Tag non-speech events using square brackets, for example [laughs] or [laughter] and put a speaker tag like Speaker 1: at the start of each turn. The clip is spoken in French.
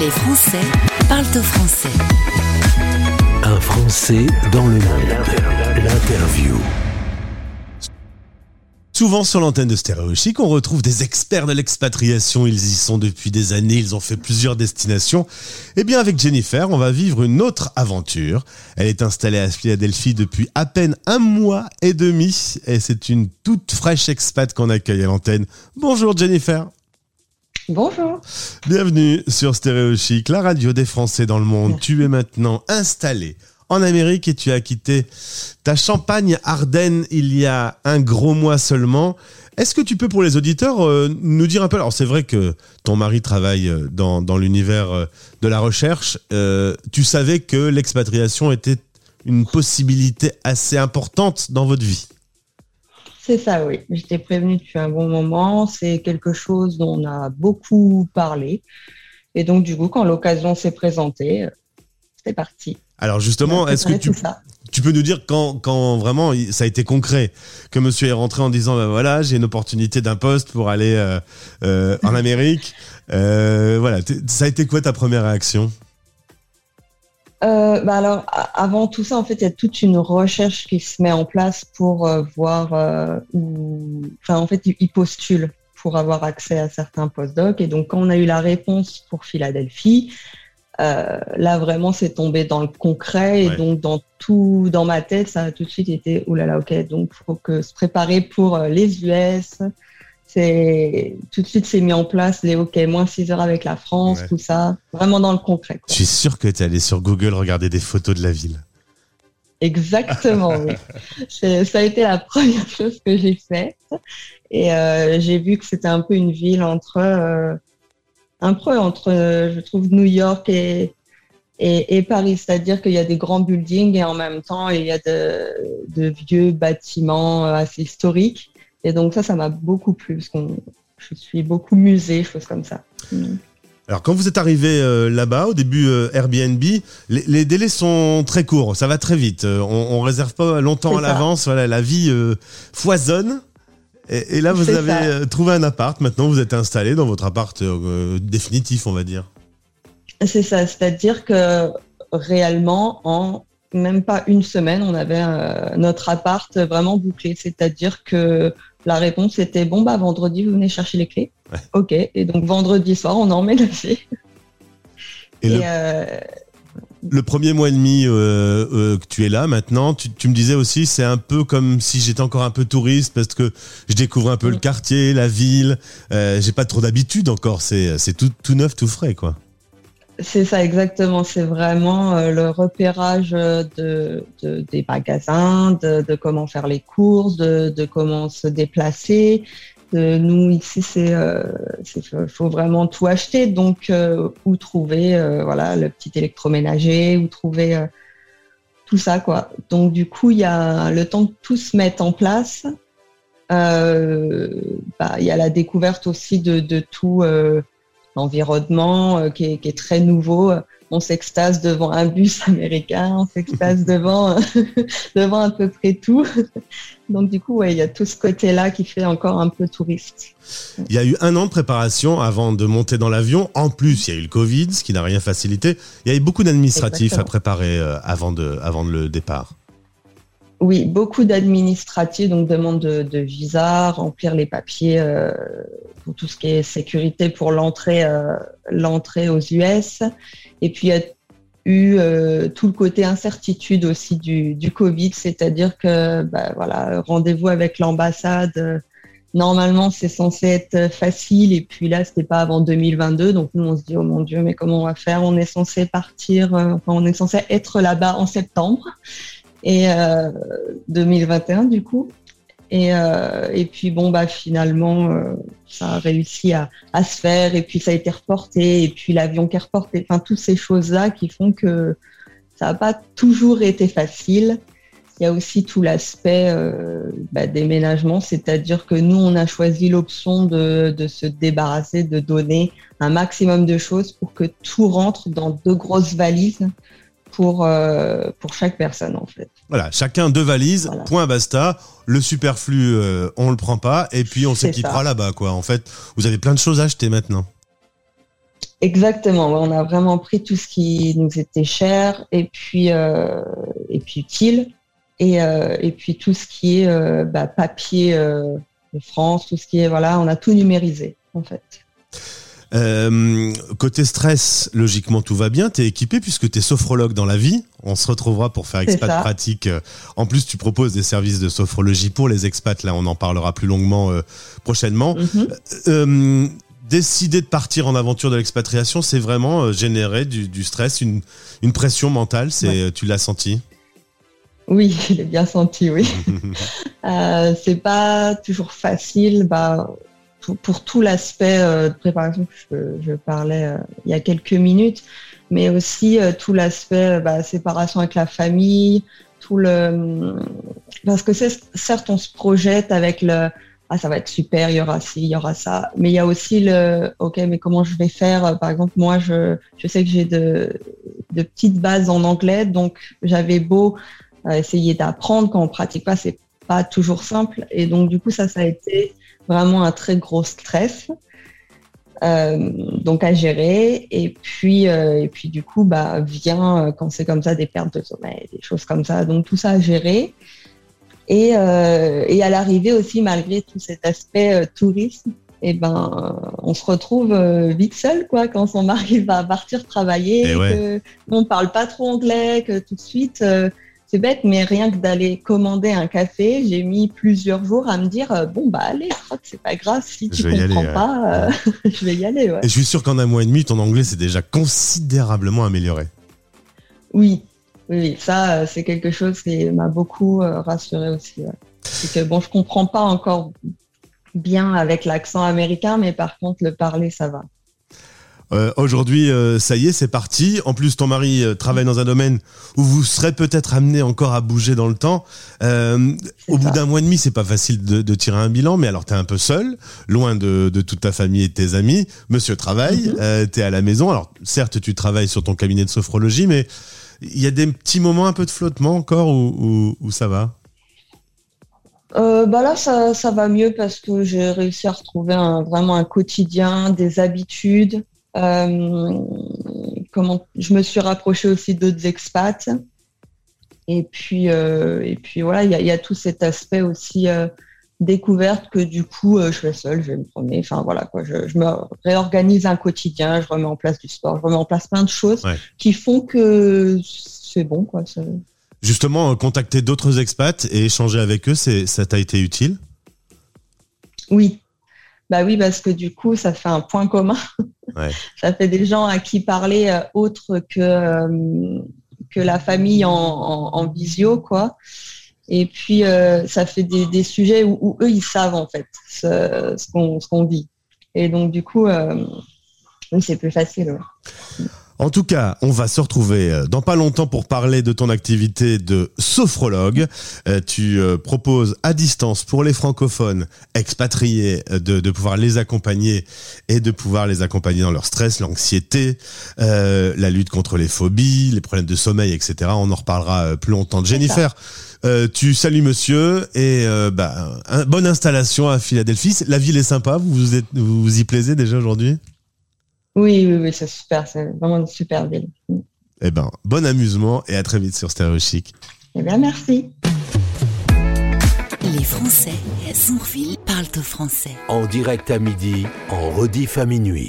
Speaker 1: Les Français parlent au français.
Speaker 2: Un Français dans le monde. L'interview.
Speaker 3: Souvent sur l'antenne de Stéréo Chic, on retrouve des experts de l'expatriation. Ils y sont depuis des années, ils ont fait plusieurs destinations. Eh bien, avec Jennifer, on va vivre une autre aventure. Elle est installée à Philadelphie depuis à peine un mois et demi. Et c'est une toute fraîche expat qu'on accueille à l'antenne. Bonjour Jennifer.
Speaker 4: Bonjour.
Speaker 3: Bienvenue sur Stéréo Chic, la radio des Français dans le monde. Tu es maintenant installée en Amérique et tu as quitté ta Champagne Ardennes il y a un gros mois seulement. Est-ce que tu peux pour les auditeurs euh, nous dire un peu, alors c'est vrai que ton mari travaille euh, dans, dans l'univers euh, de la recherche, tu savais que l'expatriation était une possibilité assez importante dans votre vie?
Speaker 4: C'est ça, oui. J'étais prévenue depuis un bon moment. C'est quelque chose dont on a beaucoup parlé. Et donc, du coup, quand l'occasion s'est présentée, c'est parti.
Speaker 3: Alors justement, est-ce que tu, tu, peux nous dire quand, quand, vraiment ça a été concret que monsieur est rentré en disant bah voilà j'ai une opportunité d'un poste pour aller euh, euh, en Amérique. Euh, voilà, ça a été quoi ta première réaction?
Speaker 4: Bah alors, avant tout ça, en fait, il y a toute une recherche qui se met en place pour voir où. Enfin, en fait, ils postulent pour avoir accès à certains postdocs. Et donc, quand on a eu la réponse pour Philadelphie, euh, là vraiment c'est tombé dans le concret et donc dans tout dans ma tête ça a tout de suite été oh là là ok donc faut que se préparer pour euh, les US c'est tout de suite c'est mis en place les ok moins 6 heures avec la France tout ça vraiment dans le concret
Speaker 3: je suis sûr que tu es allé sur Google regarder des photos de la ville
Speaker 4: Exactement, oui. [laughs] Ça a été la première chose que j'ai faite. Et euh, j'ai vu que c'était un peu une ville entre un peu entre, euh, je trouve, New York et, et, Paris. C'est-à-dire qu'il y a des grands buildings et en même temps, il y a de, vieux bâtiments euh, assez historiques. Et donc ça, ça m'a beaucoup plu parce que je suis beaucoup musée, choses comme ça. Mm.
Speaker 3: Alors quand vous êtes arrivé euh, là-bas, au début Airbnb, les, délais sont très courts, ça va très vite. on, on réserve pas longtemps à l'avance. Voilà, la vie foisonne. Et, là, vous avez euh, trouvé un appart. Maintenant, vous êtes installé dans votre appart euh, définitif, on va dire.
Speaker 4: C'est ça. C'est-à-dire que réellement, en même pas une semaine, on avait euh, notre appart vraiment bouclé. C'est-à-dire que la réponse était bon, bah vendredi, vous venez chercher les clés. Ok. Et donc vendredi soir, on a emménagé.
Speaker 3: Et, et le premier mois et demi euh, euh, que tu es là maintenant, tu, me disais aussi c'est un peu comme si j'étais encore un peu touriste parce que je découvre un peu le quartier, la ville. Euh, j'ai pas trop d'habitude encore. C'est tout, tout neuf, tout frais quoi.
Speaker 4: C'est ça exactement. C'est vraiment le repérage de, des magasins, de, comment faire les courses, de, comment se déplacer, nous ici, c'est, euh, faut vraiment tout acheter. Donc, euh, où trouver, euh, voilà, le petit électroménager, où trouver tout ça, quoi. Donc, du coup, il y a le temps que tout se mette en place. Bah, il y a la découverte aussi de tout l'environnement qui est, qui, est, très nouveau on s'extase devant un bus [laughs] américain, on s'extase devant, [laughs] devant à peu près tout. [laughs] Donc du coup, ouais, il y a tout ce côté-là qui fait encore un peu touriste.
Speaker 3: Il y a eu un an de préparation avant de monter dans l'avion. En plus, il y a eu le Covid, ce qui n'a rien facilité. Il y a eu beaucoup d'administratifs à préparer euh, avant, de, avant le départ.
Speaker 4: Oui, beaucoup d'administratifs, donc demande de, visa, remplir les papiers euh, pour tout ce qui est sécurité pour l'entrée euh, l'entrée aux US. Et puis il y a eu euh, tout le côté incertitude aussi du, du Covid, c'est-à-dire que bah, voilà, rendez-vous avec l'ambassade. Normalement, c'est censé être facile, et puis là, c'était pas avant 2022, donc nous, on se dit, oh mon Dieu, mais comment on va faire? On est censé partir, enfin, on est censé être là-bas en septembre et 2021 euh, du coup. Et, euh, et puis bon bah finalement euh, ça a réussi à, se faire et puis ça a été reporté et puis l'avion qui est reporté. Enfin toutes ces choses là qui font que ça n'a pas toujours été facile. Il y a aussi tout l'aspect bah, déménagement, c'est-à-dire que nous, on a choisi l'option de, de, se débarrasser, de donner un maximum de choses pour que tout rentre dans deux grosses valises pour, euh, pour chaque personne en fait.
Speaker 3: Voilà, chacun deux valises, point basta. Le superflu, euh, on le prend pas et puis on s'équipera là-bas quoi. En fait, vous avez plein de choses à acheter maintenant.
Speaker 4: Exactement, on a vraiment pris tout ce qui nous était cher et puis, et puis utile et, et puis tout ce qui est bah, papier de France, tout ce qui est, voilà, on a tout numérisé en fait.
Speaker 3: Euh, côté stress, logiquement tout va bien. Tu es équipé puisque tu es sophrologue dans la vie. On se retrouvera pour faire expat pratique. En plus, tu proposes des services de sophrologie pour les expats. Là, on en parlera plus longuement euh, prochainement. Mhm. Euh, décider de partir en aventure de l'expatriation, c'est vraiment générer du, stress, une, pression mentale. C'est, tu l'as senti?
Speaker 4: Oui, je l'ai bien senti. Oui. [laughs] c'est pas toujours facile. Bah, pour, tout l'aspect euh, de préparation que je, parlais euh, il y a quelques minutes, mais aussi euh, tout l'aspect bah, séparation avec la famille, tout le parce que certes on se projette avec le ah ça va être super, il y aura ci, il y aura ça, mais il y a aussi le ok mais comment je vais faire Par exemple moi je je sais que j'ai de de petites bases en anglais, donc j'avais beau essayer d'apprendre quand on pratique pas, c'est pas toujours simple, et donc du coup ça ça a été vraiment un très gros stress. Euh, donc à gérer. Et puis euh, et puis du coup bah vient euh, quand c'est comme ça des pertes de sommeil des choses comme ça. Donc tout ça à gérer. Et, et à l'arrivée aussi malgré tout cet aspect tourisme et eh ben on se retrouve vite seul quoi quand son mari [laughs] va partir travailler et que on parle pas trop anglais que tout de suite c'est bête, mais rien que d'aller commander un café, j'ai mis plusieurs jours à me dire euh, bon bah allez, c'est pas grave si tu comprends pas, euh, [laughs] je vais y aller.
Speaker 3: Et je suis sûr qu'en un mois et demi, ton anglais s'est déjà considérablement amélioré.
Speaker 4: Oui, oui, ça euh, c'est quelque chose qui m'a beaucoup rassuré aussi. C'est que bon, je comprends pas encore bien avec l'accent américain, mais par contre le parler ça va.
Speaker 3: Euh, aujourd'hui, euh, ça y est, c'est parti. En plus, ton mari euh, travaille dans un domaine où vous serez peut-être amené encore à bouger dans le temps. au bout d'un mois et demi, c'est pas facile de, tirer un bilan, mais alors tu es un peu seul, loin de, toute ta famille et de tes amis. Monsieur travaille, mhm. tu es à la maison. Alors, certes, tu travailles sur ton cabinet de sophrologie, mais il y a des petits moments un peu de flottement encore où, ça va?
Speaker 4: Bah là, ça, ça, va mieux parce que j'ai réussi à retrouver un, vraiment un quotidien, des habitudes. Euh, comment je me suis rapprochée aussi d'autres expats. Et puis, euh, et puis voilà, il y a, tout cet aspect aussi euh, découverte que du coup, je fais seule, je vais me promener. Enfin voilà, quoi, je, me réorganise un quotidien, je remets en place du sport, je remets en place plein de choses qui font que c'est bon. Quoi,
Speaker 3: Justement, contacter d'autres expats et échanger avec eux, ça t'a été utile?
Speaker 4: Oui, bah oui, parce que du coup, ça fait un point commun. [laughs] ça fait des gens à qui parler euh, autre que, euh, que la famille en, visio, quoi. Et puis, euh, ça fait des, sujets où, eux, ils savent en fait ce, ce qu'on vit. Et donc, du coup, c'est plus facile.
Speaker 3: En tout cas, on va se retrouver euh, dans pas longtemps pour parler de ton activité de sophrologue. Euh, tu euh, proposes à distance pour les francophones expatriés de, pouvoir les accompagner et de pouvoir les accompagner dans leur stress, l'anxiété, la lutte contre les phobies, les problèmes de sommeil, etc. On en reparlera plus longtemps. Jennifer, tu salues monsieur et bah, bonne installation à Philadelphie. La ville est sympa, vous, êtes, vous, vous y plaisez déjà aujourd'hui?
Speaker 4: Oui, oui, oui, c'est super. C'est vraiment une super ville.
Speaker 3: Eh ben, bon amusement et à très vite sur Stéréo Chic.
Speaker 4: Eh bien, merci.
Speaker 1: Les Français à Sourville parlent au français.
Speaker 2: En direct à midi, en rediff à minuit.